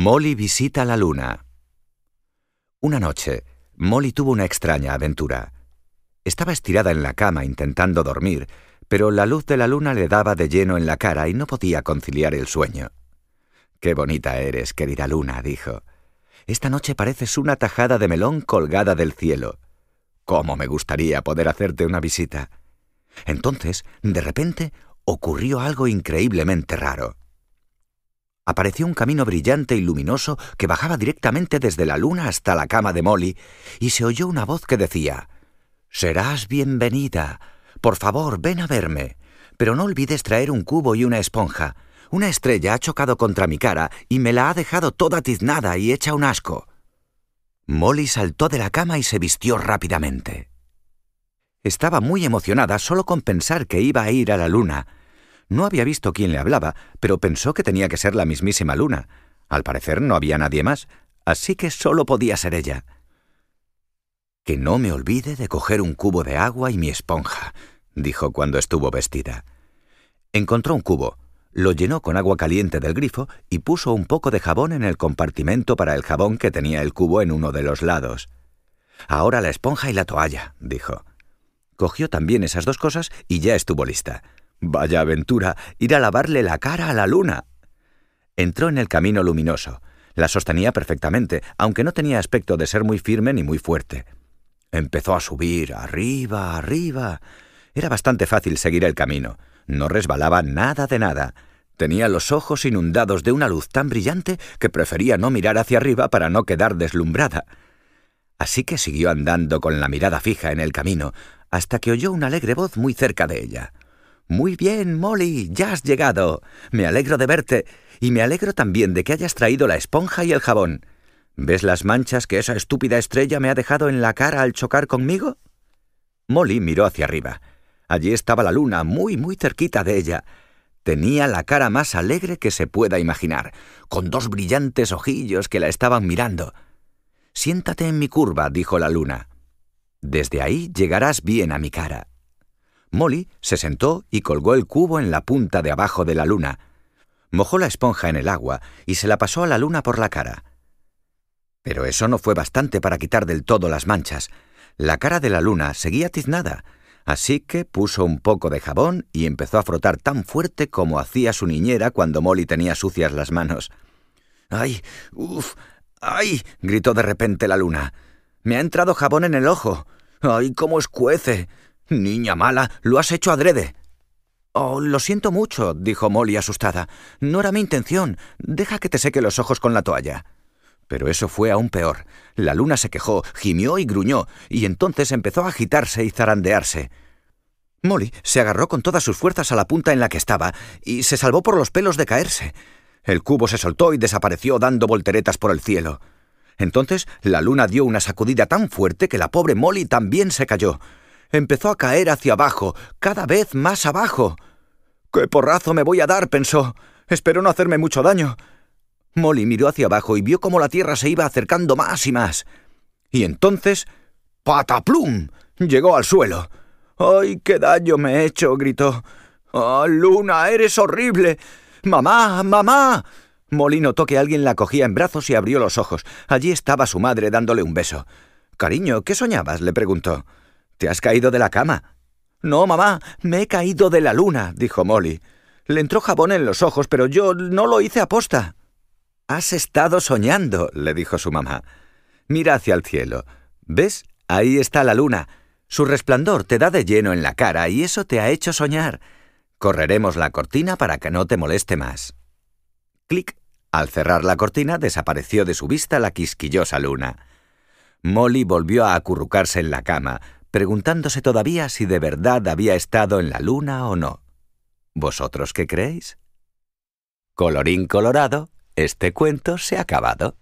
Molly visita la luna. Una noche, Molly tuvo una extraña aventura. Estaba estirada en la cama intentando dormir, pero la luz de la luna le daba de lleno en la cara y no podía conciliar el sueño. Qué bonita eres, querida luna, dijo. Esta noche pareces una tajada de melón colgada del cielo. ¿Cómo me gustaría poder hacerte una visita? Entonces, de repente, ocurrió algo increíblemente raro apareció un camino brillante y luminoso que bajaba directamente desde la luna hasta la cama de Molly, y se oyó una voz que decía Serás bienvenida. Por favor, ven a verme. Pero no olvides traer un cubo y una esponja. Una estrella ha chocado contra mi cara y me la ha dejado toda tiznada y hecha un asco. Molly saltó de la cama y se vistió rápidamente. Estaba muy emocionada solo con pensar que iba a ir a la luna, no había visto quién le hablaba, pero pensó que tenía que ser la mismísima luna. Al parecer no había nadie más, así que solo podía ser ella. Que no me olvide de coger un cubo de agua y mi esponja, dijo cuando estuvo vestida. Encontró un cubo, lo llenó con agua caliente del grifo y puso un poco de jabón en el compartimento para el jabón que tenía el cubo en uno de los lados. Ahora la esponja y la toalla, dijo. Cogió también esas dos cosas y ya estuvo lista. Vaya aventura, ir a lavarle la cara a la luna. Entró en el camino luminoso. La sostenía perfectamente, aunque no tenía aspecto de ser muy firme ni muy fuerte. Empezó a subir, arriba, arriba. Era bastante fácil seguir el camino. No resbalaba nada de nada. Tenía los ojos inundados de una luz tan brillante que prefería no mirar hacia arriba para no quedar deslumbrada. Así que siguió andando con la mirada fija en el camino, hasta que oyó una alegre voz muy cerca de ella. Muy bien, Molly, ya has llegado. Me alegro de verte y me alegro también de que hayas traído la esponja y el jabón. ¿Ves las manchas que esa estúpida estrella me ha dejado en la cara al chocar conmigo? Molly miró hacia arriba. Allí estaba la luna, muy, muy cerquita de ella. Tenía la cara más alegre que se pueda imaginar, con dos brillantes ojillos que la estaban mirando. Siéntate en mi curva, dijo la luna. Desde ahí llegarás bien a mi cara. Molly se sentó y colgó el cubo en la punta de abajo de la luna. Mojó la esponja en el agua y se la pasó a la luna por la cara. Pero eso no fue bastante para quitar del todo las manchas. La cara de la luna seguía tiznada, así que puso un poco de jabón y empezó a frotar tan fuerte como hacía su niñera cuando Molly tenía sucias las manos. ¡Ay! ¡Uf! ¡Ay! gritó de repente la luna. Me ha entrado jabón en el ojo. ¡Ay, cómo escuece! Niña mala, lo has hecho adrede. Oh, lo siento mucho, dijo Molly asustada. No era mi intención. Deja que te seque los ojos con la toalla. Pero eso fue aún peor. La luna se quejó, gimió y gruñó, y entonces empezó a agitarse y zarandearse. Molly se agarró con todas sus fuerzas a la punta en la que estaba, y se salvó por los pelos de caerse. El cubo se soltó y desapareció dando volteretas por el cielo. Entonces la luna dio una sacudida tan fuerte que la pobre Molly también se cayó empezó a caer hacia abajo, cada vez más abajo. ¡Qué porrazo me voy a dar! pensó. Espero no hacerme mucho daño. Molly miró hacia abajo y vio cómo la tierra se iba acercando más y más. Y entonces... ¡Pataplum! llegó al suelo. ¡Ay, qué daño me he hecho! gritó. ¡Ah, Luna, eres horrible! ¡Mamá! ¡Mamá! Molly notó que alguien la cogía en brazos y abrió los ojos. Allí estaba su madre dándole un beso. Cariño, ¿qué soñabas? le preguntó. ¿Te has caído de la cama? No, mamá, me he caído de la luna, dijo Molly. Le entró jabón en los ojos, pero yo no lo hice aposta. Has estado soñando, le dijo su mamá. Mira hacia el cielo. ¿Ves? Ahí está la luna. Su resplandor te da de lleno en la cara y eso te ha hecho soñar. Correremos la cortina para que no te moleste más. Clic. Al cerrar la cortina desapareció de su vista la quisquillosa luna. Molly volvió a acurrucarse en la cama, preguntándose todavía si de verdad había estado en la luna o no. ¿Vosotros qué creéis? Colorín colorado, este cuento se ha acabado.